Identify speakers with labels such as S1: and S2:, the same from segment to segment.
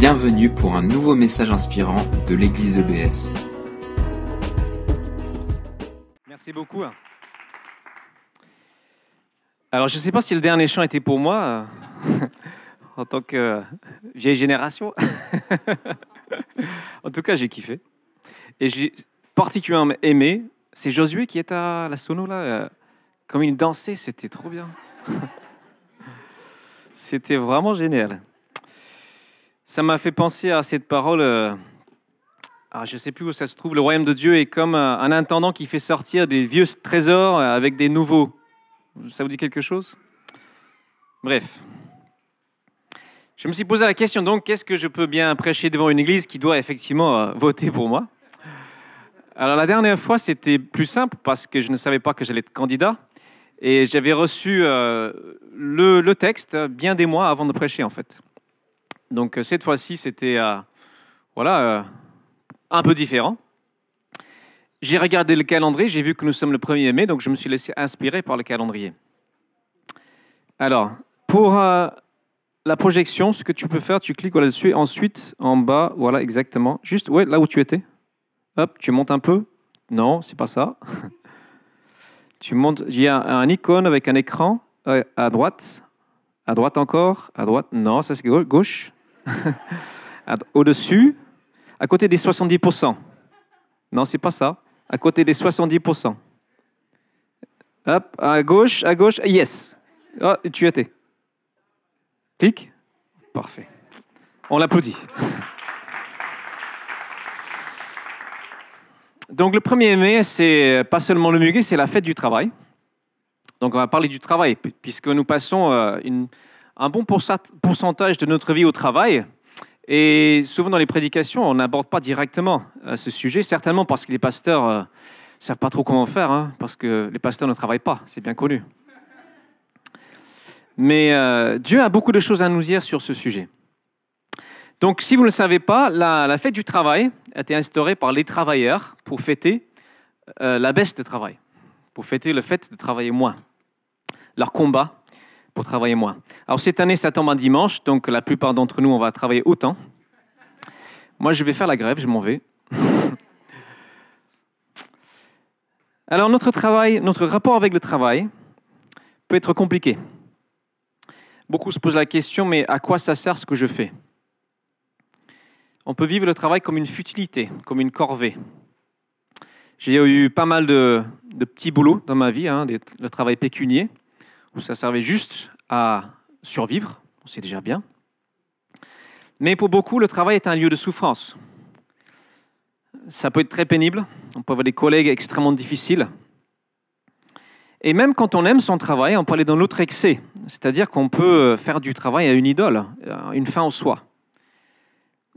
S1: Bienvenue pour un nouveau message inspirant de l'église EBS.
S2: Merci beaucoup. Alors, je ne sais pas si le dernier chant était pour moi, euh, en tant que vieille génération. en tout cas, j'ai kiffé. Et j'ai particulièrement aimé, c'est Josué qui est à la sono là. euh, Comme il dansait, c'était trop bien. c'était vraiment génial. Ça m'a fait penser à cette parole. euh, ah, je ne sais plus où ça se trouve. Le royaume de Dieu est comme euh, un intendant qui fait sortir des vieux trésors euh, avec des nouveaux. Ça vous dit quelque chose? Bref. Je me suis posé la question donc, qu'est-ce que je peux bien prêcher devant une église qui doit effectivement voter pour moi? Alors la dernière fois, c'était plus simple parce que je ne savais pas que j'allais être candidat et j'avais reçu le texte bien des mois avant de prêcher en fait. Donc euh, cette fois-ci, c'était euh, voilà euh, un peu différent. J'ai regardé le calendrier, j'ai vu que nous sommes le 1er mai, donc je me suis laissé inspirer par le calendrier. Alors, pour la projection, ce que tu peux faire, tu cliques là-dessus, ensuite en bas, voilà exactement, juste ouais, là où tu étais. Hop, tu montes un peu. Non, c'est pas ça. tu montes, il y a un icône avec un écran à droite, à droite encore, à droite, non, ça c'est gau- gauche. Au-dessus, à côté des 70%. Non, c'est pas ça. À côté des 70%. Hop, à gauche, à gauche, yes. Oh, tu étais. Clique. Parfait. On l'applaudit. Donc le 1er mai, c'est pas seulement le muguet, c'est la fête du travail. Donc on va parler du travail, pu- puisque nous passons euh, une- un bon pourcent- pourcentage de notre vie au travail. Et souvent dans les prédications, on n'aborde pas directement euh, ce sujet, certainement parce que les pasteurs ne savent pas trop comment faire, hein, parce que les pasteurs ne travaillent pas, c'est bien connu. Mais euh, Dieu a beaucoup de choses à nous dire sur ce sujet. Donc si vous ne le savez pas, la, fête du travail a été instaurée par les travailleurs pour fêter euh, la baisse de travail, pour fêter le fait de travailler moins, leur combat pour travailler moins. Alors cette année, ça tombe un dimanche, donc la plupart d'entre nous, on va travailler autant. Moi, je vais faire la grève, je m'en vais. Alors notre travail, notre rapport avec le travail peut être compliqué. Beaucoup se posent la question, mais à quoi ça sert ce que je fais? On peut vivre le travail comme une futilité, comme une corvée. J'ai eu pas mal de, petits boulots dans ma vie, hein, le travail pécunier, où ça servait juste à survivre, c'est déjà bien. Mais pour beaucoup, le travail est un lieu de souffrance. Ça peut être très pénible, on peut avoir des collègues extrêmement difficiles. Et même quand on aime son travail, on peut aller dans l'autre excès, c'est-à-dire qu'on peut faire du travail à une idole, une fin en soi.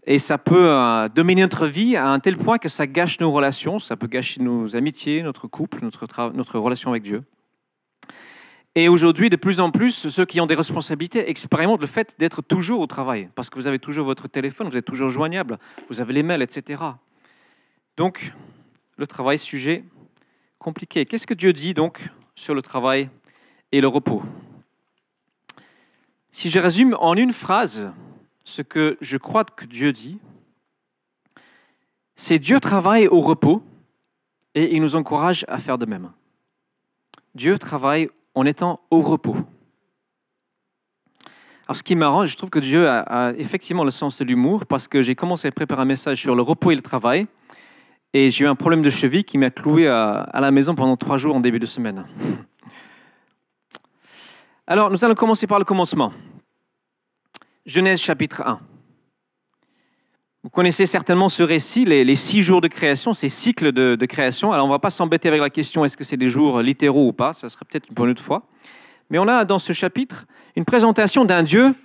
S2: Et ça peut euh, dominer notre vie à un tel point que ça gâche nos relations, ça peut gâcher nos amitiés, notre couple, notre, notre relation avec Dieu. Et aujourd'hui, de plus en plus, ceux qui ont des responsabilités expérimentent le fait d'être toujours au travail, parce que vous avez toujours votre téléphone, vous êtes toujours joignable, vous avez les mails, etc. Donc, le travail, sujet compliqué. Qu'est-ce que Dieu dit donc sur le travail et le repos? Si je résume en une phrase ce que je crois que Dieu dit, c'est Dieu travaille au repos et il nous encourage à faire de même. Dieu travaille en étant au repos. Alors, ce qui m'arrange, je trouve que Dieu a, effectivement le sens de l'humour parce que j'ai commencé à préparer un message sur le repos et le travail et j'ai eu un problème de cheville qui m'a cloué à, à la maison pendant trois jours en début de semaine. Alors, nous allons commencer par le commencement. Genèse chapitre 1. Vous connaissez certainement ce récit, les, six jours de création, ces cycles de, de création. Alors, on ne va pas s'embêter avec la question est-ce que c'est des jours littéraux ou pas, ça serait peut-être pour une autre fois. Mais on a dans ce chapitre une présentation d'un Dieu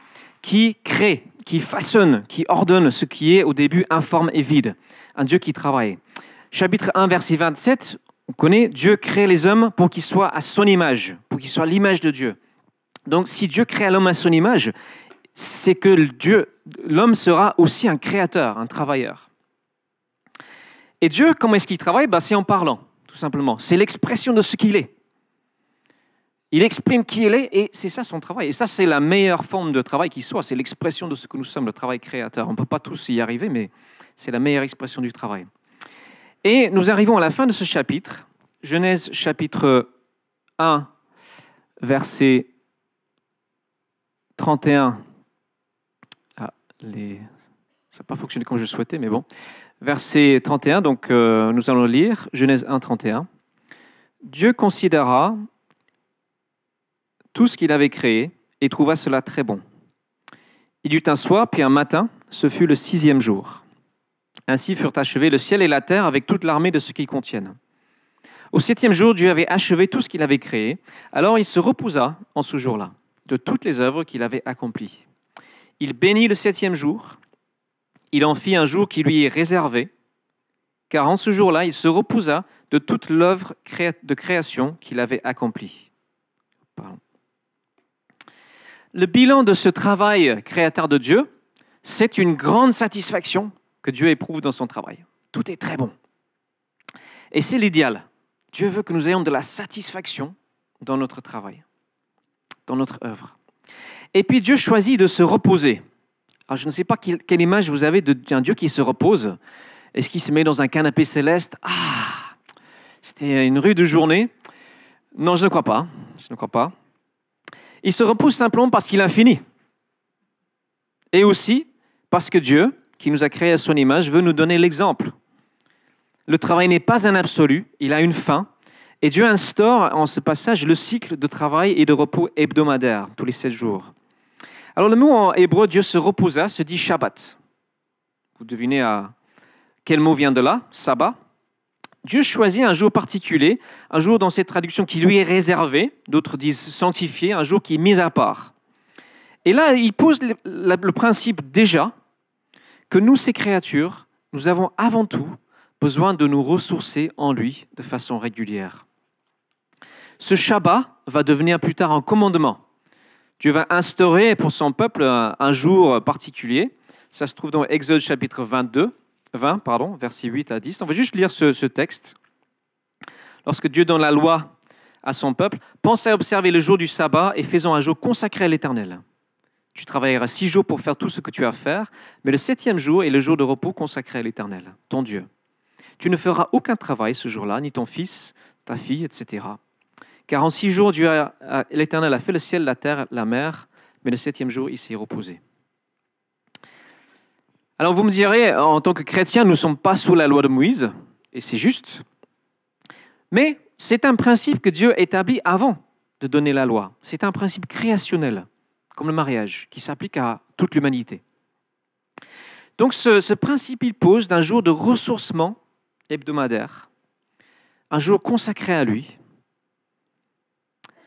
S2: qui crée, qui façonne, qui ordonne ce qui est au début informe et vide. Un Dieu qui travaille. Chapitre 1, verset 27, on connaît Dieu crée les hommes pour qu'ils soient à son image, pour qu'ils soient l'image de Dieu. Donc, si Dieu crée l'homme à son image, c'est que Dieu, l'homme sera aussi un créateur, un travailleur. Et Dieu, comment est-ce qu'il travaille? Ben, C'est en parlant, tout simplement. C'est l'expression de ce qu'il est. Il exprime qui il est et c'est ça son travail. Et ça, c'est la meilleure forme de travail qui soit. C'est l'expression de ce que nous sommes, le travail créateur. On ne peut pas tous y arriver, mais c'est la meilleure expression du travail. Et nous arrivons à la fin de ce chapitre, Genèse chapitre 1, verset 31. Ça n'a pas fonctionné comme je souhaitais, mais bon. Verset 31, donc euh, nous allons lire Genèse 1, 31. Dieu considéra tout ce qu'il avait créé et trouva cela très bon. Il y eut un soir, puis un matin, ce fut le sixième jour. Ainsi furent achevés le ciel et la terre avec toute l'armée de ce qu'ils contiennent. Au septième jour, Dieu avait achevé tout ce qu'il avait créé. Alors il se reposa en ce jour-là de toutes les œuvres qu'il avait accomplies. Il bénit le septième jour. Il en fit un jour qui lui est réservé, car en ce jour-là, il se reposa de toute l'œuvre de création qu'il avait accomplie. Le bilan de ce travail créateur de Dieu, c'est une grande satisfaction que Dieu éprouve dans son travail. Tout est très bon. Et c'est l'idéal. Dieu veut que nous ayons de la satisfaction dans notre travail, dans notre œuvre. Et puis Dieu choisit de se reposer. Alors, je ne sais pas quelle image vous avez d'un Dieu qui se repose. Est-ce qu'il se met dans un canapé céleste? Ah, c'était une rude journée. Non, je ne crois pas. Je ne crois pas. Il se repose simplement parce qu'il a fini. Et aussi parce que Dieu, qui nous a créés à son image, veut nous donner l'exemple. Le travail n'est pas un absolu, il a une fin. Et Dieu instaure en ce passage le cycle de travail et de repos hebdomadaire, tous les sept jours. Alors le mot en hébreu, Dieu se reposa, se dit Shabbat. Vous devinez à quel mot vient de là Sabbat. Dieu choisit un jour particulier, un jour dans cette traduction qui lui est réservé, d'autres disent sanctifié, un jour qui est mis à part. Et là, il pose le principe déjà que nous, ces créatures, nous avons avant tout besoin de nous ressourcer en lui de façon régulière. Ce Shabbat va devenir plus tard un commandement. Dieu va instaurer pour son peuple un, jour particulier. Ça se trouve dans Exode chapitre 22, 20, pardon, versets 8 à 10. On va juste lire ce, ce texte. Lorsque Dieu donne la loi à son peuple, pense à observer le jour du sabbat et faisons un jour consacré à l'Éternel. Tu travailleras six jours pour faire tout ce que tu as à faire, mais le septième jour est le jour de repos consacré à l'Éternel, ton Dieu. Tu ne feras aucun travail ce jour-là, ni ton fils, ta fille, etc. Car en six jours, l'Éternel a fait le ciel, la terre, la mer, mais le septième jour, il s'est reposé. Alors vous me direz, en tant que chrétien, nous ne sommes pas sous la loi de Moïse, et c'est juste, mais c'est un principe que Dieu établit avant de donner la loi. C'est un principe créationnel comme le mariage, qui s'applique à toute l'humanité. Donc ce, principe, il pose d'un jour de ressourcement hebdomadaire, un jour consacré à lui.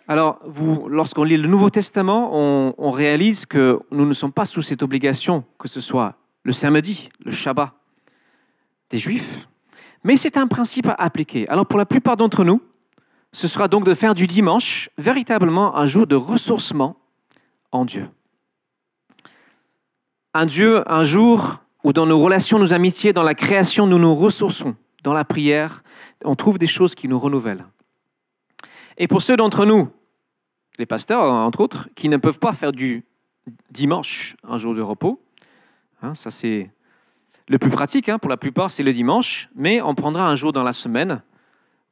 S2: Alors, lorsqu'on lit le Nouveau Testament, on, on, réalise que nous ne sommes pas sous cette obligation, que ce soit le samedi, le Shabbat des Juifs, mais c'est un principe à appliquer. Alors, pour la plupart d'entre nous, ce sera donc de faire du dimanche véritablement un jour de ressourcement en Dieu. Un Dieu, un jour où dans nos relations, nos amitiés, dans la création, nous nous ressourçons. Dans la prière, on trouve des choses qui nous renouvellent. Et pour ceux d'entre nous, les pasteurs, entre autres, qui ne peuvent pas faire du dimanche un jour de repos, hein, ça c'est le plus pratique, hein, pour la plupart c'est le dimanche, mais on prendra un jour dans la semaine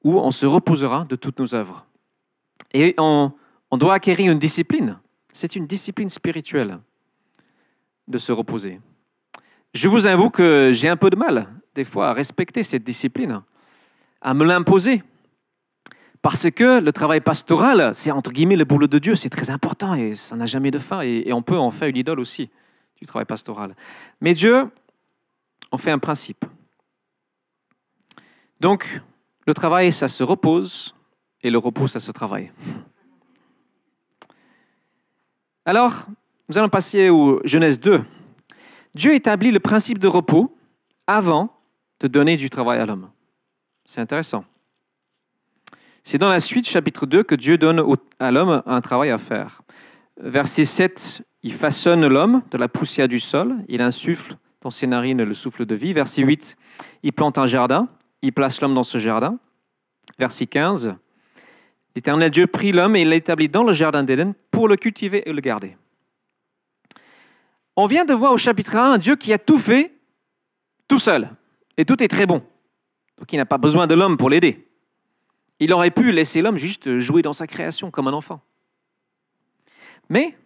S2: où on se reposera de toutes nos œuvres. Et on doit acquérir une discipline c'est une discipline spirituelle de se reposer. Je vous avoue que j'ai un peu de mal, des fois, à respecter cette discipline, à me l'imposer. Parce que le travail pastoral, c'est entre guillemets le boulot de Dieu, c'est très important et ça n'a jamais de fin. Et, on peut en faire une idole aussi du travail pastoral. Mais Dieu en fait un principe. Donc, le travail, ça se repose et le repos, ça se travaille. Alors, nous allons passer au Genèse 2. Dieu établit le principe de repos avant de donner du travail à l'homme. C'est intéressant. C'est dans la suite, chapitre 2, que Dieu donne à l'homme un travail à faire. Verset 7, il façonne l'homme de la poussière du sol, il insuffle dans ses narines le souffle de vie. Verset 8, il plante un jardin, il place l'homme dans ce jardin. Verset 15, L'Éternel Dieu prit l'homme et l'établit dans le jardin d'Éden pour le cultiver et le garder. On vient de voir au chapitre 1 un Dieu qui a tout fait tout seul. Et tout est très bon. Donc il n'a pas besoin de l'homme pour l'aider. Il aurait pu laisser l'homme juste jouer dans sa création comme un enfant. Mais,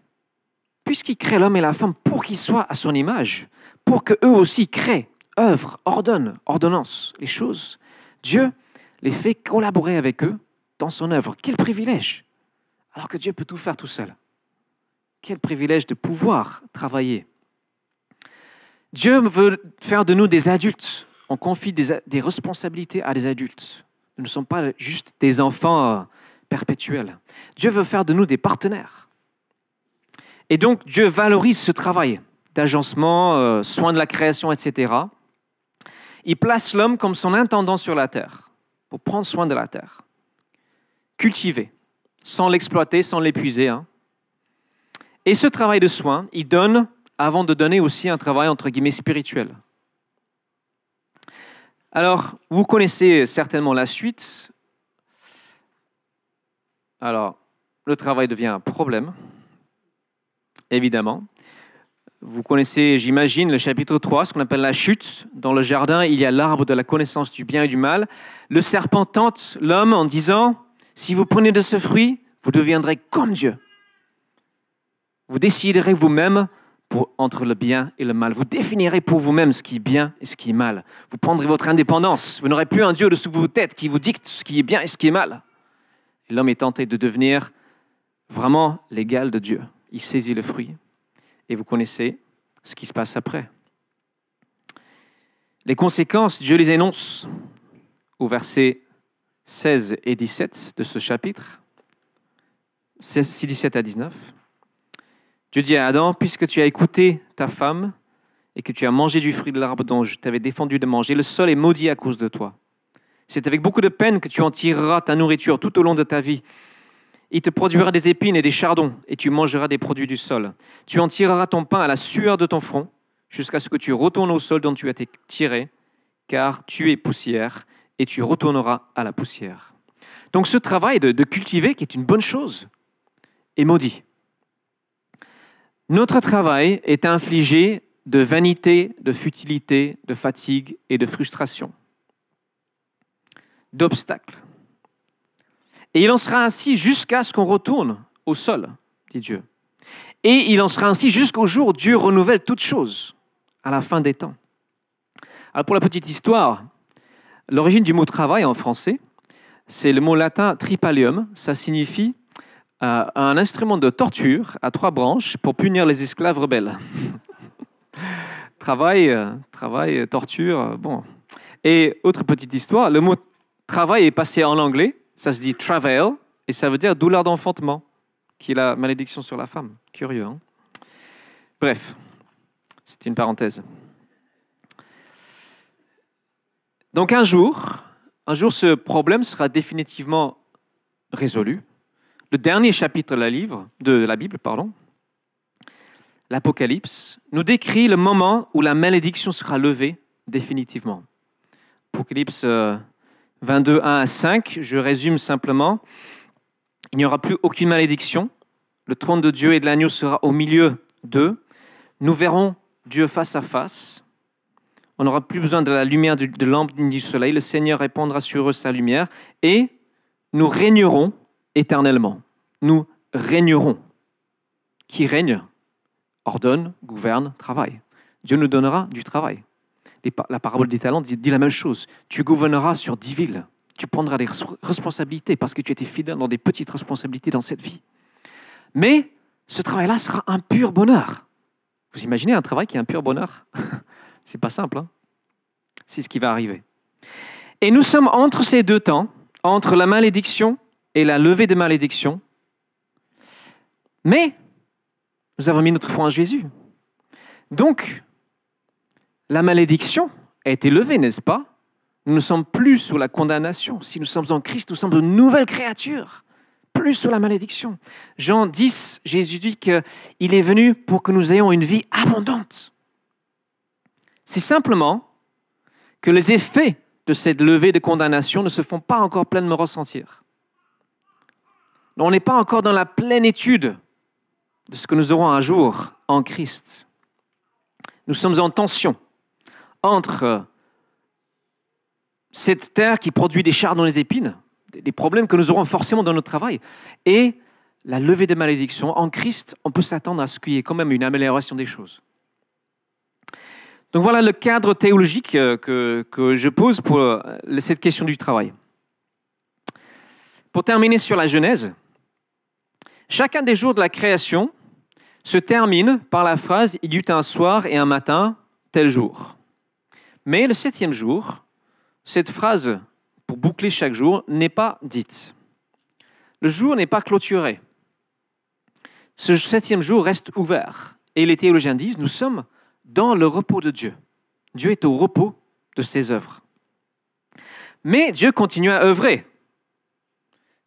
S2: puisqu'il crée l'homme et la femme pour qu'ils soient à son image, pour qu'eux aussi créent, œuvrent, ordonnent, ordonnance les choses, Dieu les fait collaborer avec eux dans son œuvre. Quel privilège Alors que Dieu peut tout faire tout seul. Quel privilège de pouvoir travailler. Dieu veut faire de nous des adultes. On confie des, responsabilités à des adultes. Nous ne sommes pas juste des enfants euh, perpétuels. Dieu veut faire de nous des partenaires. Et donc, Dieu valorise ce travail d'agencement, euh, soin de la création, etc. Il place l'homme comme son intendant sur la terre, pour prendre soin de la terre. Cultiver, sans l'exploiter, sans l'épuiser. Hein. Et ce travail de soin, il donne, avant de donner aussi un travail entre guillemets spirituel. Alors, vous connaissez certainement la suite. Alors, le travail devient un problème, évidemment. Vous connaissez, j'imagine, le chapitre 3, ce qu'on appelle la chute. Dans le jardin, il y a l'arbre de la connaissance du bien et du mal. Le serpent tente l'homme en disant, si vous prenez de ce fruit, vous deviendrez comme Dieu. Vous déciderez vous-même entre le bien et le mal. Vous définirez pour vous-même ce qui est bien et ce qui est mal. Vous prendrez votre indépendance. Vous n'aurez plus un Dieu dessous vos têtes qui vous dicte ce qui est bien et ce qui est mal. l'homme est tenté de devenir vraiment l'égal de Dieu. Il saisit le fruit. Et vous connaissez ce qui se passe après. Les conséquences, Dieu les énonce au verset 16 et 17 de ce chapitre. 16, 17 à 19. Dieu dit à Adam, puisque tu as écouté ta femme et que tu as mangé du fruit de l'arbre dont je t'avais défendu de manger, le sol est maudit à cause de toi. C'est avec beaucoup de peine que tu en tireras ta nourriture tout au long de ta vie. Il te produira des épines et des chardons, et tu mangeras des produits du sol. Tu en tireras ton pain à la sueur de ton front, jusqu'à ce que tu retournes au sol dont tu as été tiré, car tu es poussière, et tu retourneras à la poussière. Donc ce travail de, de cultiver, qui est une bonne chose, est maudit. Notre travail est infligé de vanité, de futilité, de fatigue et de frustration, d'obstacles. Et il en sera ainsi jusqu'à ce qu'on retourne au sol, dit Dieu. Et il en sera ainsi jusqu'au jour où Dieu renouvelle toutes choses, à la fin des temps. Alors pour la petite histoire, l'origine du mot travail en français, c'est le mot latin tripalium. Ça signifie un instrument de torture à trois branches pour punir les esclaves rebelles. travail, travail, torture, bon. Et autre petite histoire, le mot travail est passé en anglais, ça se dit travail, et ça veut dire douleur d'enfantement, qui est la malédiction sur la femme. Curieux, hein Bref, c'est une parenthèse. Donc un jour, un jour, ce problème sera définitivement résolu le dernier chapitre de la, de Bible, l'Apocalypse, nous décrit le moment où la malédiction sera levée définitivement. Apocalypse 22, euh, 1 à 5, je résume simplement. Il n'y aura plus aucune malédiction. Le trône de Dieu et de l'agneau sera au milieu d'eux. Nous verrons Dieu face à face. On n'aura plus besoin de la lumière de lampe du soleil. Le Seigneur répandra sur eux sa lumière et nous régnerons éternellement. Nous régnerons. Qui règne ordonne, gouverne, travaille. Dieu nous donnera du travail. La parabole des talents dit la même chose. Tu gouverneras sur dix villes. Tu prendras des responsabilités parce que tu étais fidèle dans des petites responsabilités dans cette vie. Mais ce travail-là sera un pur bonheur. Vous imaginez un travail qui est un pur bonheur? C'est pas simple. Hein? C'est ce qui va arriver. Et nous sommes entre ces deux temps, entre la malédiction et la levée des malédictions. Mais nous avons mis notre foi en Jésus. Donc, la malédiction a été levée, n'est-ce pas? Nous ne sommes plus sous la condamnation. Si nous sommes en Christ, nous sommes de nouvelles créatures, plus sous la malédiction. Jean 10, Jésus dit qu'il est venu pour que nous ayons une vie abondante. C'est simplement que les effets de cette levée de condamnation ne se font pas encore pleinement ressentir. On n'est pas encore dans la plénitude de ce que nous aurons un jour en Christ. Nous sommes en tension entre cette terre qui produit des chars dans les épines, des problèmes que nous aurons forcément dans notre travail, et la levée des malédictions. En Christ, on peut s'attendre à ce qu'il y ait quand même une amélioration des choses. Donc voilà le cadre théologique euh, que, que je pose pour euh, cette question du travail. Pour terminer sur la Genèse, chacun des jours de la création se termine par la phrase Il y eut un soir et un matin, tel jour. Mais le septième jour, cette phrase pour boucler chaque jour n'est pas dite. Le jour n'est pas clôturé. Ce septième jour reste ouvert. Et les théologiens disent, nous sommes dans le repos de Dieu. Dieu est au repos de ses œuvres. Mais Dieu continue à œuvrer.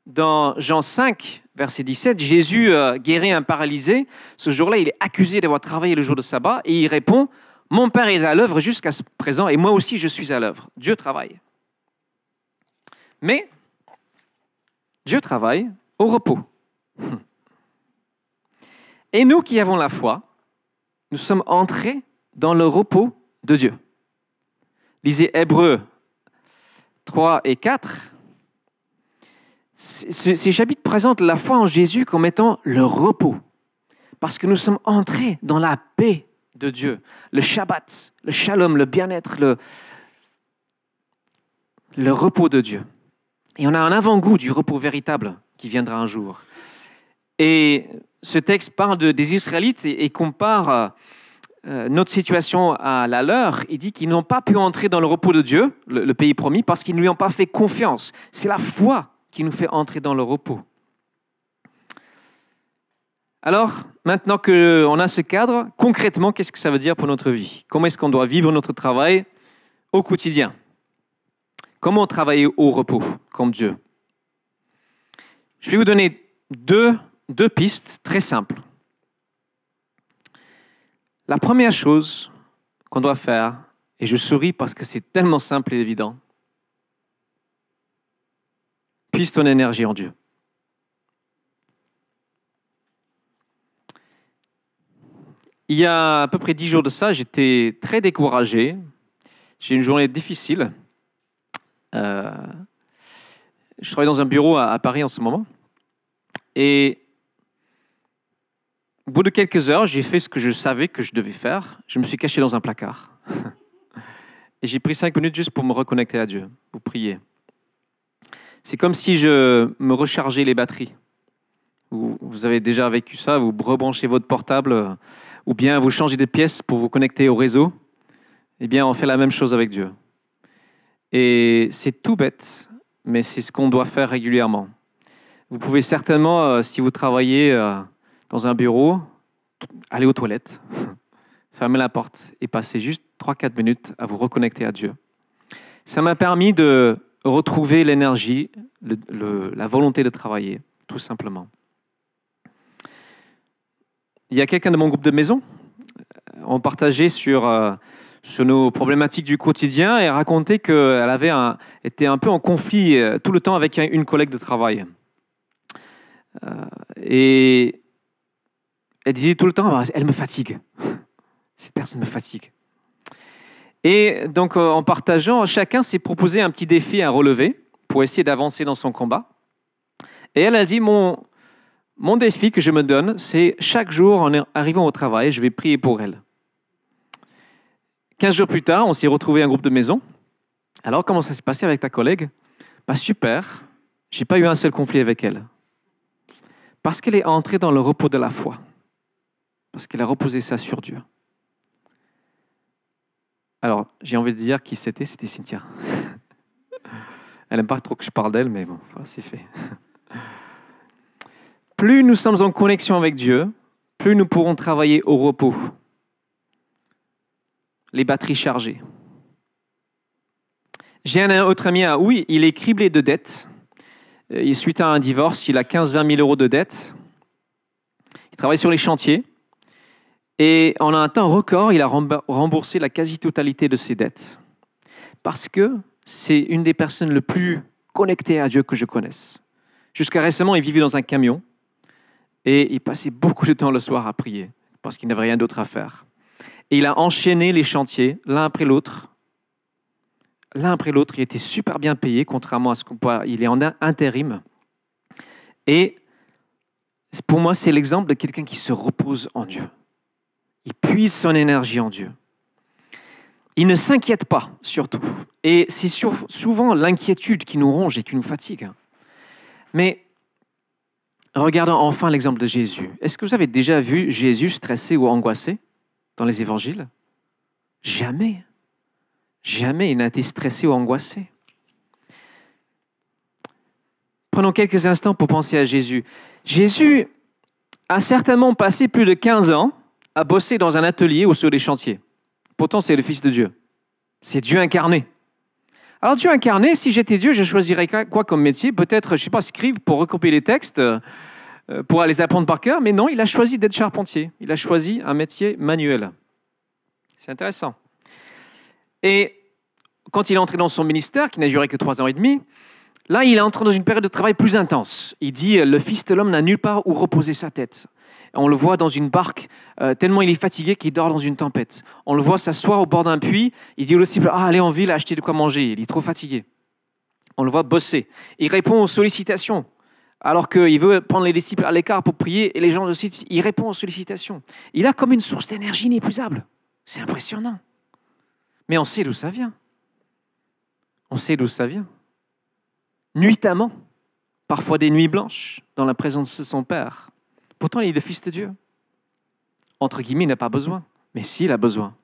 S2: Dans Jean 5, verset 17, Jésus euh, guérit un paralysé. Ce jour-là, il est accusé d'avoir travaillé le jour de sabbat et il répond, Mon Père est à l'œuvre jusqu'à présent et moi aussi je suis à l'œuvre. Dieu travaille. Mais Dieu travaille au repos. Et nous qui avons la foi, nous sommes entrés dans le repos de Dieu. Lisez Hébreux 3 et 4. Ces chapitres présentent la foi en Jésus comme étant le repos, parce que nous sommes entrés dans la paix de Dieu, le Shabbat, le shalom, le bien-être, le, repos de Dieu. Et on a un avant-goût du repos véritable qui viendra un jour. Et ce texte parle de, des Israélites et, compare euh, notre situation à la leur. Il dit qu'ils n'ont pas pu entrer dans le repos de Dieu, le pays promis, parce qu'ils ne lui ont pas fait confiance. C'est la foi qui nous fait entrer dans le repos. Alors, maintenant qu'on a ce cadre, concrètement, qu'est-ce que ça veut dire pour notre vie? Comment est-ce qu'on doit vivre notre travail au quotidien? Comment travailler au repos comme Dieu? Je vais vous donner deux, pistes très simples. La première chose qu'on doit faire, et je souris parce que c'est tellement simple et évident, puise ton énergie en Dieu. Il y a à peu près dix jours de ça, j'étais très découragé. J'ai une journée difficile. Euh, je travaille dans un bureau à, Paris en ce moment. Et au bout de quelques heures, j'ai fait ce que je savais que je devais faire. Je me suis caché dans un placard. Et j'ai pris cinq minutes juste pour me reconnecter à Dieu, pour prier. C'est comme si je me rechargeais les batteries. Vous avez déjà vécu ça, vous rebranchez votre portable ou bien vous changez de pièce pour vous connecter au réseau. Eh bien, on fait la même chose avec Dieu. Et c'est tout bête, mais c'est ce qu'on doit faire régulièrement. Vous pouvez certainement, euh, si vous travaillez euh, dans un bureau, aller aux toilettes, fermer la porte et passer juste 3-4 minutes à vous reconnecter à Dieu. Ça m'a permis de retrouver l'énergie, la volonté de travailler, tout simplement. Il y a quelqu'un de mon groupe de maison, on partageait sur euh, sur nos problématiques du quotidien et racontait qu'elle avait un, été un peu en conflit euh, tout le temps avec une collègue de travail. Euh, et elle disait tout le temps, bah, elle me fatigue. Cette personne me fatigue. Et donc, euh, en partageant, chacun s'est proposé un petit défi à relever pour essayer d'avancer dans son combat. Et elle a dit, mon, mon défi que je me donne, c'est chaque jour, en arrivant au travail, je vais prier pour elle. 15 jours plus tard, on s'est retrouvé un groupe de maison. Alors, comment ça s'est passé avec ta collègue? Pas Super, j'ai pas eu un seul conflit avec elle. Parce qu'elle est entrée dans le repos de la foi. Parce qu'elle a reposé ça sur Dieu. Alors, j'ai envie de dire qui c'était, c'était Cynthia. Elle n'aime pas trop que je parle d'elle, mais bon, c'est fait. Plus nous sommes en connexion avec Dieu, plus nous pourrons travailler au repos les batteries chargées. J'ai un autre ami, à, oui, il est criblé de dettes. Euh, suite à un divorce, il a 15-20 000 euros de dettes. Il travaille sur les chantiers. Et en un temps record, il a remboursé la quasi-totalité de ses dettes. Parce que c'est une des personnes les plus connectées à Dieu que je connaisse. Jusqu'à récemment, il vivait dans un camion et il passait beaucoup de temps le soir à prier parce qu'il n'avait rien d'autre à faire. Et il a enchaîné les chantiers l'un après l'autre. L'un après l'autre, il était super bien payé, contrairement à ce qu'on peut. Il est en intérim. Et pour moi, c'est l'exemple de quelqu'un qui se repose en Dieu. Il puise son énergie en Dieu. Il ne s'inquiète pas, surtout. Et c'est souvent l'inquiétude qui nous ronge et qui nous fatigue. Mais regardons enfin l'exemple de Jésus. Est-ce que vous avez déjà vu Jésus stressé ou angoissé dans les évangiles? Jamais. Jamais il n'a été stressé ou angoissé. Prenons quelques instants pour penser à Jésus. Jésus a certainement passé plus de 15 ans à bosser dans un atelier ou sur des chantiers. Pourtant, c'est le Fils de Dieu. C'est Dieu incarné. Alors Dieu incarné, si j'étais Dieu, je choisirais quoi comme métier? Peut-être, je sais pas, scribe pour recopier les textes, euh, pour les apprendre par cœur, mais non, il a choisi d'être charpentier. Il a choisi un métier manuel. C'est intéressant. Et quand il est entré dans son ministère, qui n'a duré que trois ans et demi, là, il est entré dans une période de travail plus intense. Il dit, le Fils de l'homme n'a nulle part où reposer sa tête. On le voit dans une barque, euh, tellement il est fatigué qu'il dort dans une tempête. On le voit s'asseoir au bord d'un puits. Il dit au disciples Ah, allez en ville acheter de quoi manger. Il est trop fatigué. On le voit bosser. Il répond aux sollicitations. Alors qu'il veut prendre les disciples à l'écart pour prier et les gens le citent, il répond aux sollicitations. Il a comme une source d'énergie inépuisable. C'est impressionnant. Mais on sait d'où ça vient. On sait d'où ça vient. Nuitamment, parfois des nuits blanches, dans la présence de son Père. Pourtant, il est le Fils de Dieu. Entre guillemets, il n'a pas besoin. Mais s'il a besoin.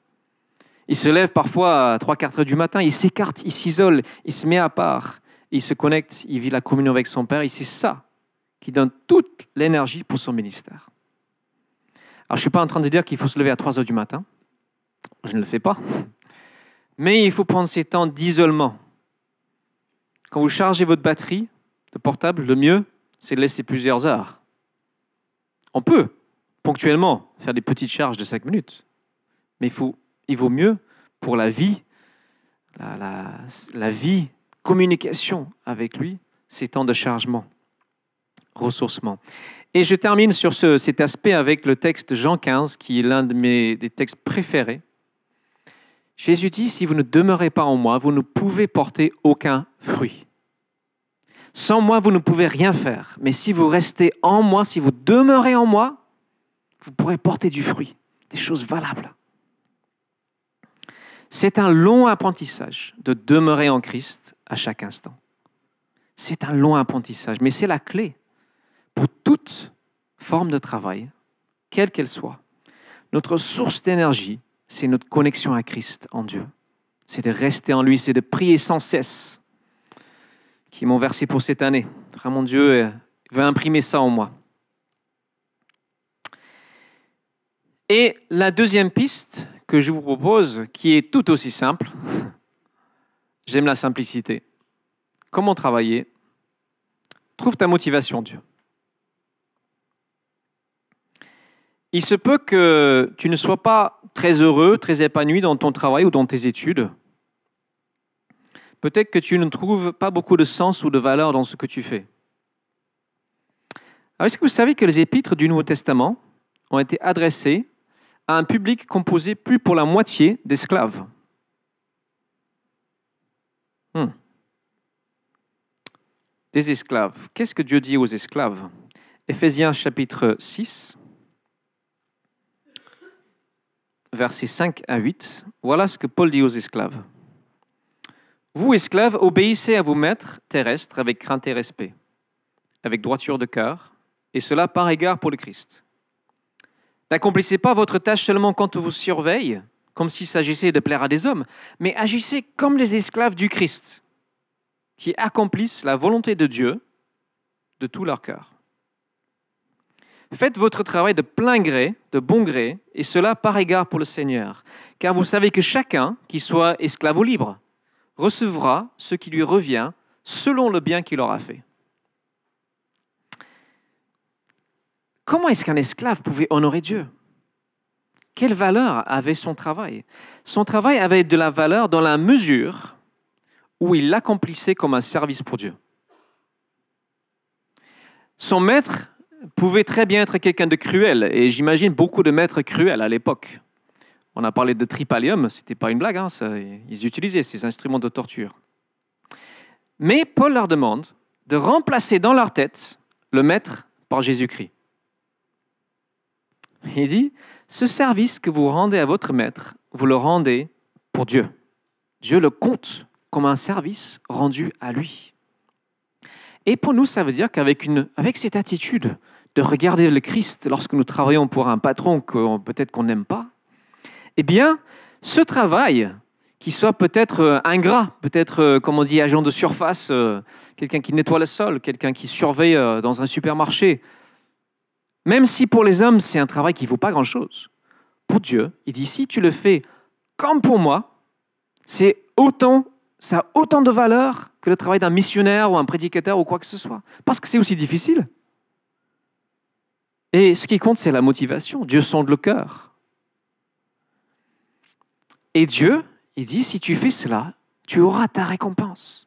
S2: Il se lève parfois à 3-4 heures du matin, il s'écarte, il s'isole, il se met à part, il se connecte, il vit la communion avec son Père, et c'est ça qui donne toute l'énergie pour son ministère. Alors, je ne suis pas en train de dire qu'il faut se lever à 3 heures du matin. Je ne le fais pas. Mais il faut prendre ces temps d'isolement. Quand vous chargez votre batterie de portable, le mieux, c'est de laisser plusieurs heures. On peut ponctuellement faire des petites charges de 5 minutes, mais il, vaut mieux pour la vie, la, vie, communication avec lui, ces temps de chargement, ressourcement. Et je termine sur cet aspect avec le texte Jean 15, qui est l'un de mes des textes préférés. Jésus dit, si vous ne demeurez pas en moi, vous ne pouvez porter aucun fruit. Sans moi, vous ne pouvez rien faire. Mais si vous restez en moi, si vous demeurez en moi, vous pourrez porter du fruit, des choses valables. C'est un long apprentissage de demeurer en Christ à chaque instant. C'est un long apprentissage, mais c'est la clé pour toute forme de travail, quelle qu'elle soit. Notre source d'énergie, c'est notre connexion à Christ en Dieu. C'est de rester en lui, c'est de prier sans cesse qui m'ont versé pour cette année. Vraiment, Dieu veut imprimer ça en moi. Et la deuxième piste que je vous propose, qui est tout aussi simple, j'aime la simplicité. Comment travailler? Trouve ta motivation, Dieu. Il se peut que tu ne sois pas très heureux, très épanoui dans ton travail ou dans tes études peut-être que tu ne trouves pas beaucoup de sens ou de valeur dans ce que tu fais. est-ce que vous savez que les épîtres du Nouveau Testament ont été adressées à un public composé plus pour la moitié d'esclaves? Hmm. Des esclaves. Qu'est-ce que Dieu dit aux esclaves? Éphésiens chapitre 6, versets 5 à 8. Voilà ce que Paul dit aux esclaves. Vous, esclaves, obéissez à vos maîtres terrestres avec crainte et respect, avec droiture de cœur, et cela par égard pour le Christ. N'accomplissez pas votre tâche seulement quand on vous surveille, comme s'il s'agissait de plaire à des hommes, mais agissez comme les esclaves du Christ, qui accomplissent la volonté de Dieu de tout leur cœur. Faites votre travail de plein gré, de bon gré, et cela par égard pour le Seigneur, car vous savez que chacun, qui soit esclave ou libre, recevra ce qui lui revient selon le bien qu'il aura fait. Comment est-ce qu'un esclave pouvait honorer Dieu? Quelle valeur avait son travail? Son travail avait de la valeur dans la mesure où il l'accomplissait comme un service pour Dieu. son maître pouvait très bien être quelqu'un de cruel, et j'imagine beaucoup de maîtres cruels à l'époque. On a parlé de tripalium, ce n'était pas une blague, hein, ils utilisaient ces instruments de torture. Mais Paul leur demande de remplacer dans leur tête le maître par Jésus-Christ. Il dit, ce service que vous rendez à votre maître, vous le rendez pour Dieu. Dieu le compte comme un service rendu à lui. Et pour nous, ça veut dire qu'avec avec cette attitude de regarder le Christ lorsque nous travaillons pour un patron que peut-être qu'on n'aime pas, eh bien, ce travail, qui soit peut-être euh, ingrat, peut-être, euh, comme on dit, agent de surface, euh, quelqu'un qui nettoie le sol, quelqu'un qui surveille dans un supermarché, même si pour les hommes, c'est un travail qui ne vaut pas grand-chose, pour Dieu, il dit, si tu le fais comme pour moi, c'est autant, ça a autant de valeur que le travail d'un missionnaire ou un prédicateur ou quoi que ce soit. Parce que c'est aussi difficile. Et ce qui compte, c'est la motivation. Dieu sonde le cœur. Et Dieu, il dit, si tu fais cela, tu auras ta récompense.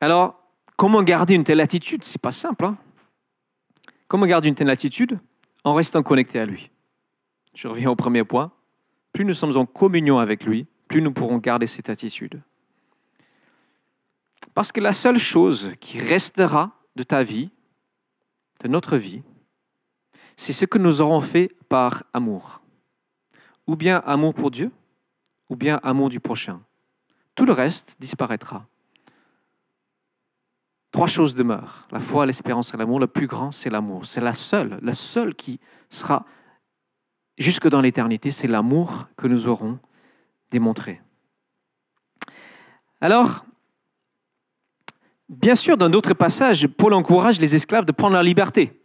S2: Alors, comment garder une telle attitude? C'est pas simple. Hein comment garder une telle attitude? En restant connecté à lui. Je reviens au premier point. Plus nous sommes en communion avec lui, plus nous pourrons garder cette attitude. Parce que la seule chose qui restera de ta vie, de notre vie, c'est ce que nous aurons fait par amour. Ou bien amour pour Dieu, ou bien amour du prochain. Tout le reste disparaîtra. Trois choses demeurent. La foi, l'espérance et l'amour. Le plus grand, c'est l'amour. C'est la seule, la seule qui sera jusque dans l'éternité. C'est l'amour que nous aurons démontré. Alors, bien sûr, dans d'autres passages, Paul encourage les esclaves de prendre leur liberté.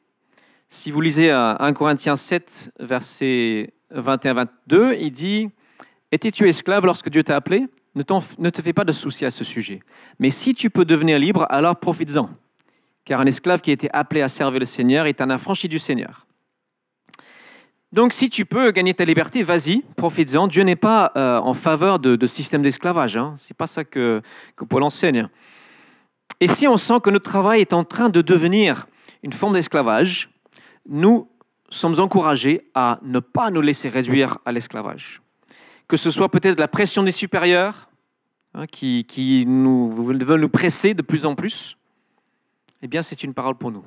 S2: Si vous lisez 1 Corinthiens 7, versets 21-22, il dit Étais-tu esclave lorsque Dieu t'a appelé? Ne, te fais pas de soucis à ce sujet. Mais si tu peux devenir libre, alors profites-en. Car un esclave qui a été appelé à servir le Seigneur est un affranchi du Seigneur. Donc si tu peux gagner ta liberté, vas-y, profites-en. Dieu n'est pas euh, en faveur de, système d'esclavage. Hein. Ce n'est pas ça que, que Paul enseigne. Et si on sent que notre travail est en train de devenir une forme d'esclavage, nous sommes encouragés à ne pas nous laisser réduire à l'esclavage que ce soit peut-être la pression des supérieurs hein, qui, qui nous, veulent nous presser de plus en plus, eh bien c'est une parole pour nous.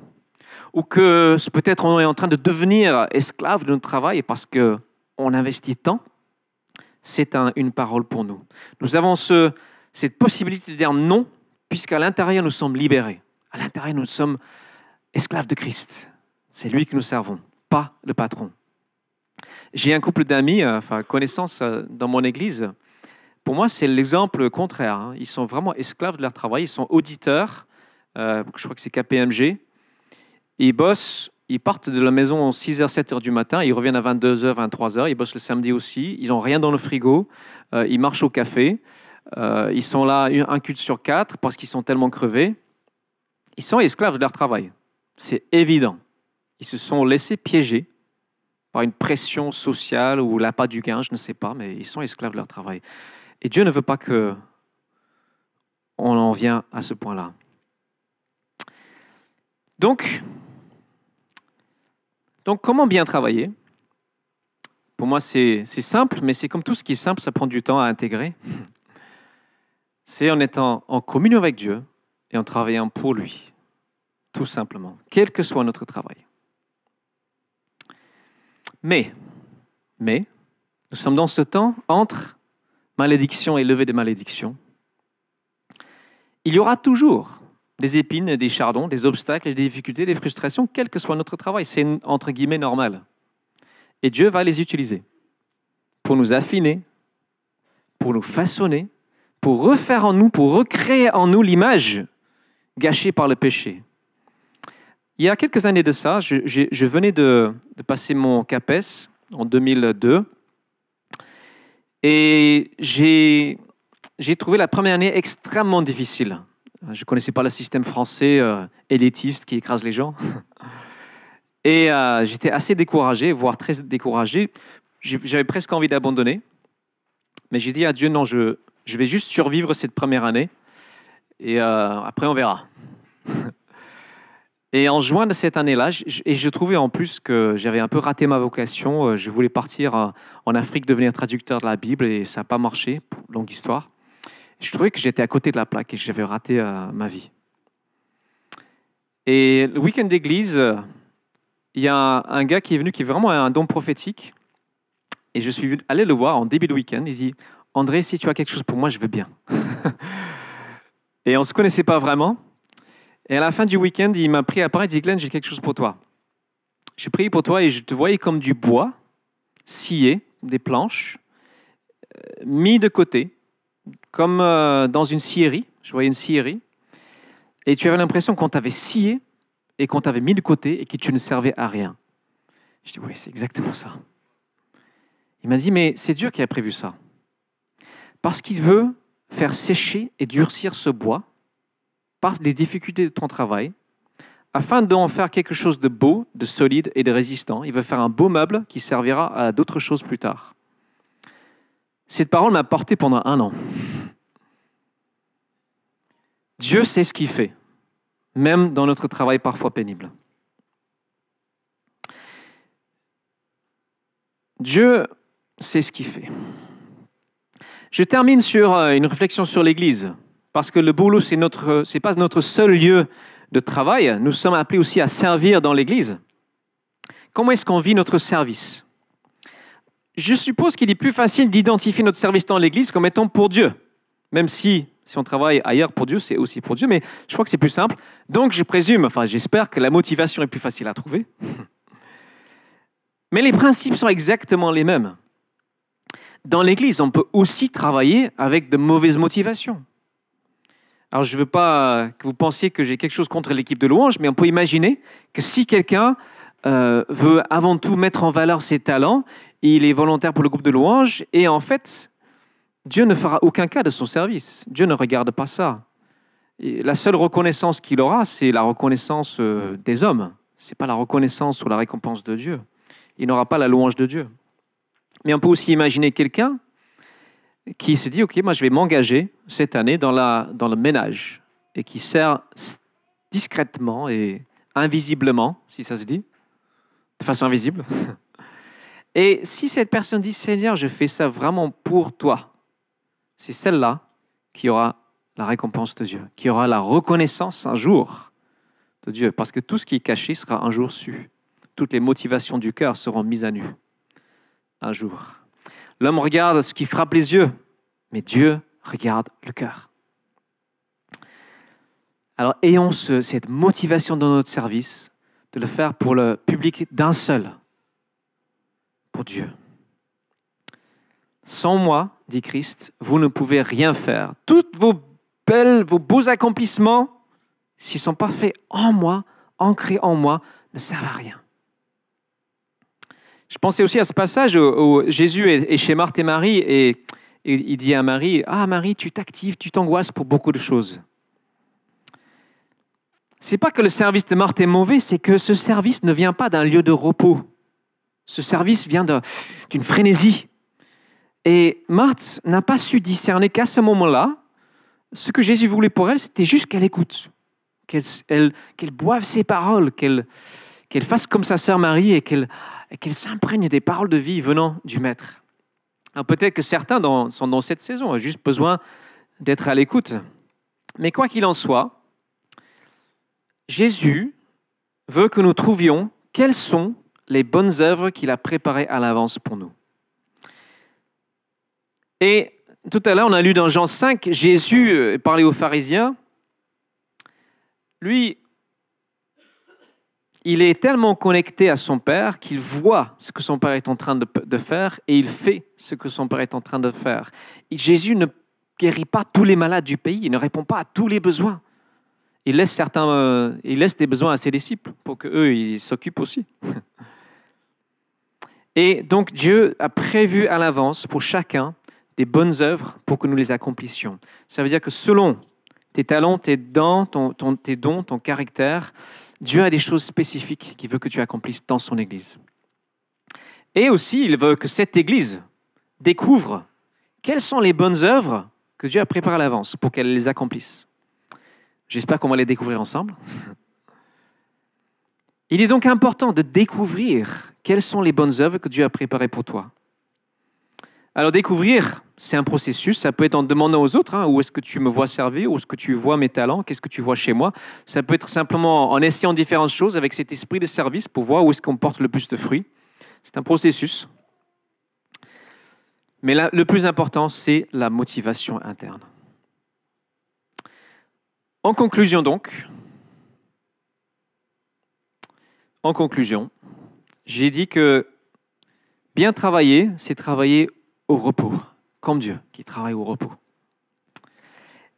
S2: Ou que peut-être on est en train de devenir esclave de notre travail parce qu'on investit tant, c'est une parole pour nous. Nous avons ce, cette possibilité de dire non, puisqu'à l'intérieur nous sommes libérés. À l'intérieur nous sommes esclaves de Christ. C'est lui que nous servons, pas le patron. J'ai un couple d'amis, euh, enfin connaissances euh, dans mon église. Pour moi, c'est l'exemple contraire. Hein. Ils sont vraiment esclaves de leur travail. Ils sont auditeurs. Euh, je crois que c'est KPMG. Ils bossent. Ils partent de la maison à 6h, 7h du matin. Ils reviennent à 22h, 23h. Ils bossent le samedi aussi. Ils n'ont rien dans le frigo. ils marchent au café. ils sont là un culte sur quatre parce qu'ils sont tellement crevés. Ils sont esclaves de leur travail. C'est évident. Ils se sont laissés piéger par une pression sociale ou l'appât du gain, je ne sais pas, mais ils sont esclaves de leur travail. Et Dieu ne veut pas que on en vienne à ce point-là. Donc, donc, comment bien travailler? Pour moi, c'est simple, mais c'est comme tout ce qui est simple, ça prend du temps à intégrer. C'est en étant en communion avec Dieu et en travaillant pour lui, tout simplement, quel que soit notre travail. Mais, nous sommes dans ce temps entre malédiction et levée des malédictions. Il y aura toujours des épines, des chardons, des obstacles, des difficultés, des frustrations, quel que soit notre travail. C'est entre guillemets normal. Et Dieu va les utiliser pour nous affiner, pour nous façonner, pour refaire en nous, pour recréer en nous l'image gâchée par le péché. Il y a quelques années de ça, je, venais de, passer mon CAPES en 2002 et j'ai trouvé la première année extrêmement difficile. Je ne connaissais pas le système français euh, élitiste qui écrase les gens. Et euh, j'étais assez découragé, voire très découragé. J'avais presque envie d'abandonner. Mais j'ai dit à Dieu, non, je, vais juste survivre cette première année. Et euh, après, on verra. Et en juin de cette année-là, et je trouvais en plus que j'avais un peu raté ma vocation. euh, Je voulais partir euh, en Afrique, devenir traducteur de la Bible, et ça n'a pas marché, longue histoire. Je trouvais que j'étais à côté de la plaque et que j'avais raté euh, ma vie. Et le week-end d'église, il y a un gars qui est venu qui est vraiment un don prophétique. Et je suis allé le voir en début de week-end. Il dit André, si tu as quelque chose pour moi, je veux bien. et on ne se connaissait pas vraiment. Et à la fin du week-end, il m'a pris à part et dit Glenn, j'ai quelque chose pour toi. J'ai prié pour toi et je te voyais comme du bois scié, des planches, euh, mis de côté, comme euh, dans une scierie. Je voyais une scierie. Et tu avais l'impression qu'on t'avait scié et qu'on t'avait mis de côté et que tu ne servais à rien. Je dis Oui, c'est exactement ça. Il m'a dit Mais c'est Dieu qui a prévu ça. Parce qu'il veut faire sécher et durcir ce bois les difficultés de ton travail, afin d'en faire quelque chose de beau, de solide et de résistant. Il veut faire un beau meuble qui servira à d'autres choses plus tard. Cette parole m'a porté pendant un an. Dieu sait ce qu'il fait, même dans notre travail parfois pénible. Dieu sait ce qu'il fait. Je termine sur euh, une réflexion sur l'Église, parce que le boulot, ce n'est pas notre seul lieu de travail. Nous sommes appelés aussi à servir dans l'Église. Comment est-ce qu'on vit notre service? Je suppose qu'il est plus facile d'identifier notre service dans l'Église comme étant pour Dieu, même si si on travaille ailleurs pour Dieu, c'est aussi pour Dieu, mais je crois que c'est plus simple. Donc je présume, enfin j'espère que la motivation est plus facile à trouver. Mais les principes sont exactement les mêmes. Dans l'Église, on peut aussi travailler avec de mauvaises motivations. Alors je ne veux pas que vous pensiez que j'ai quelque chose contre l'équipe de louange, mais on peut imaginer que si quelqu'un euh, veut avant tout mettre en valeur ses talents, il est volontaire pour le groupe de louange, et en fait, Dieu ne fera aucun cas de son service. Dieu ne regarde pas ça. La seule reconnaissance qu'il aura, c'est la reconnaissance euh, des hommes. Ce n'est pas la reconnaissance ou la récompense de Dieu. Il n'aura pas la louange de Dieu. Mais on peut aussi imaginer quelqu'un qui se dit, OK, moi je vais m'engager cette année dans, le ménage et qui sert discrètement et invisiblement, si ça se dit, de façon invisible. Et si cette personne dit, Seigneur, je fais ça vraiment pour toi, c'est celle-là qui aura la récompense de Dieu, qui aura la reconnaissance un jour de Dieu, parce que tout ce qui est caché sera un jour su. Toutes les motivations du cœur seront mises à nu un jour. L'homme regarde ce qui frappe les yeux, mais Dieu regarde le cœur. Alors ayons ce, cette motivation dans notre service de le faire pour le public d'un seul, pour Dieu. Sans moi, dit Christ, vous ne pouvez rien faire. Toutes vos belles, vos beaux accomplissements, s'ils ne sont pas faits en moi, ancrés en moi, ne servent à rien. Je pensais aussi à ce passage où, Jésus est chez Marthe et Marie et, il dit à Marie, Ah Marie, tu t'actives, tu t'angoisses pour beaucoup de choses. C'est pas que le service de Marthe est mauvais, c'est que ce service ne vient pas d'un lieu de repos. Ce service vient d'une frénésie. Et Marthe n'a pas su discerner qu'à ce moment-là, ce que Jésus voulait pour elle, c'était juste qu'elle écoute, qu'elle boive ses paroles, qu'elle fasse comme sa sœur Marie et qu'elle s'imprègne des paroles de vie venant du Maître. Peut-être que certains dans, sont dans cette saison, ont juste besoin d'être à l'écoute. Mais quoi qu'il en soit, Jésus veut que nous trouvions quelles sont les bonnes œuvres qu'il a préparées à l'avance pour nous. Et tout à l'heure, on a lu dans Jean 5, Jésus parlait aux pharisiens. Lui, il est tellement connecté à son Père qu'il voit ce que son Père est en train de, faire et il fait ce que son Père est en train de faire. Jésus ne guérit pas tous les malades du pays, il ne répond pas à tous les besoins. Il laisse, certains, euh, il laisse des besoins à ses disciples pour qu'eux, ils s'occupent aussi. Et donc Dieu a prévu à l'avance pour chacun des bonnes œuvres pour que nous les accomplissions. Ça veut dire que selon tes talents, tes dons, ton, tes dons, ton caractère, Dieu a des choses spécifiques qu'il veut que tu accomplisses dans son Église. Et aussi, il veut que cette Église découvre quelles sont les bonnes œuvres que Dieu a préparées à l'avance pour qu'elle les accomplisse. J'espère qu'on va les découvrir ensemble. Il est donc important de découvrir quelles sont les bonnes œuvres que Dieu a préparées pour toi. Alors découvrir, c'est un processus. Ça peut être en demandant aux autres, hein, où est-ce que tu me vois servir, où est-ce que tu vois mes talents, qu'est-ce que tu vois chez moi. Ça peut être simplement en essayant différentes choses avec cet esprit de service pour voir où est-ce qu'on porte le plus de fruits. C'est un processus. Mais le plus important, c'est la motivation interne. En conclusion donc, en conclusion, j'ai dit que bien travailler, c'est travailler au repos, comme Dieu qui travaille au repos.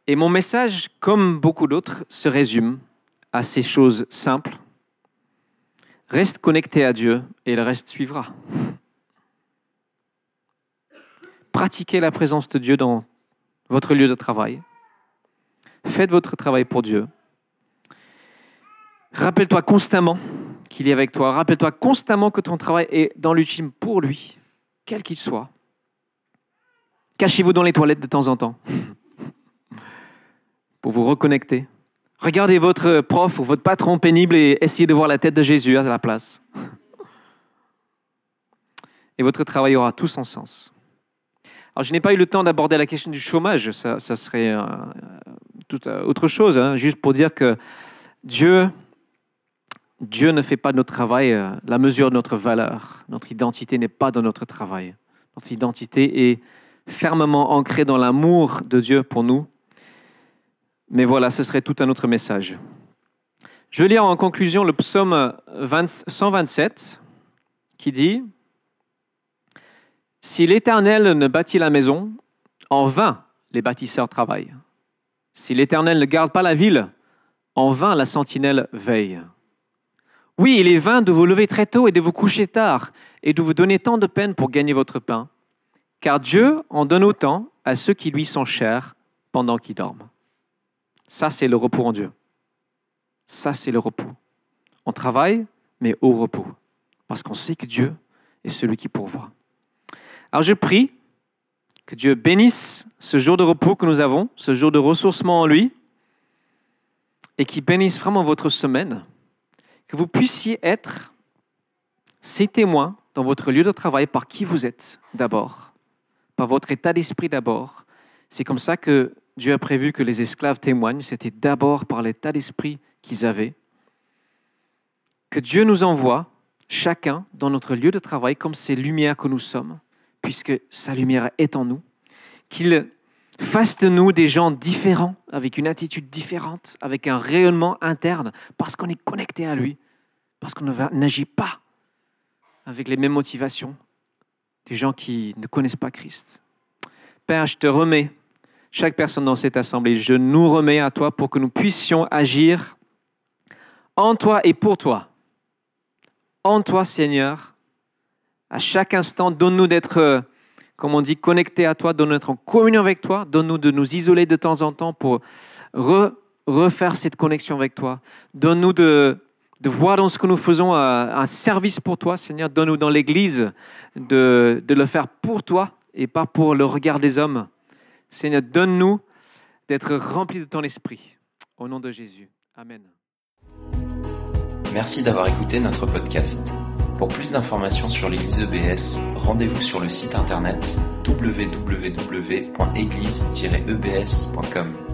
S2: Et mon message, comme beaucoup d'autres, se résume à ces choses simples. Reste connecté à Dieu et le reste suivra. Pratiquez la présence de Dieu dans votre lieu de travail. Faites votre travail pour Dieu. Rappelle-toi constamment qu'il est avec toi. Rappelle-toi constamment que ton travail est dans l'ultime pour lui, quel qu'il soit. Cachez-vous dans les toilettes de temps en temps pour vous reconnecter. Regardez votre prof ou votre patron pénible et essayez de voir la tête de Jésus à la place. Et votre travail aura tout son sens. Alors, je n'ai pas eu le temps d'aborder la question du chômage, ça, serait euh, tout, euh, autre chose, hein. juste pour dire que Dieu, Dieu ne fait pas de notre travail euh, la mesure de notre valeur. Notre identité n'est pas dans notre travail. Notre identité est fermement ancré dans l'amour de Dieu pour nous. Mais voilà, ce serait tout un autre message. Je vais lire en conclusion le psaume 127 qui dit Si l'Éternel ne bâtit la maison, en vain les bâtisseurs travaillent. Si l'Éternel ne garde pas la ville, en vain la sentinelle veille. Oui, il est vain de vous lever très tôt et de vous coucher tard et de vous donner tant de peine pour gagner votre pain car Dieu en donne autant à ceux qui lui sont chers pendant qu'ils dorment. Ça, c'est le repos en Dieu. Ça, c'est le repos. On travaille, mais au repos, parce qu'on sait que Dieu est celui qui pourvoit. Alors je prie que Dieu bénisse ce jour de repos que nous avons, ce jour de ressourcement en lui, et qu'il bénisse vraiment votre semaine, que vous puissiez être ces témoins dans votre lieu de travail par qui vous êtes d'abord par votre état d'esprit d'abord. C'est comme ça que Dieu a prévu que les esclaves témoignent. C'était d'abord par l'état d'esprit qu'ils avaient. Que Dieu nous envoie, chacun, dans notre lieu de travail, comme ces lumières que nous sommes, puisque sa lumière est en nous. Qu'il fasse de nous des gens différents, avec une attitude différente, avec un rayonnement interne, parce qu'on est connecté à lui, parce qu'on n'agit pas avec les mêmes motivations, des gens qui ne connaissent pas Christ. Père, je te remets chaque personne dans cette assemblée. Je nous remets à toi pour que nous puissions agir en toi et pour toi. En toi, Seigneur. À chaque instant, donne-nous d'être, comme on dit, connectés à toi, donne-nous d'être en communion avec toi, donne-nous de nous isoler de temps en temps pour refaire cette connexion avec toi. Donne-nous de, de voir dans ce que nous faisons un, service pour toi, Seigneur. Donne-nous dans l'Église de, de, le faire pour toi et pas pour le regard des hommes. Seigneur, donne-nous d'être remplis de ton esprit. Au nom de Jésus. Amen.
S1: Merci d'avoir écouté notre podcast. Pour plus d'informations sur l'Église EBS, rendez-vous sur le site internet www.église-ebs.com.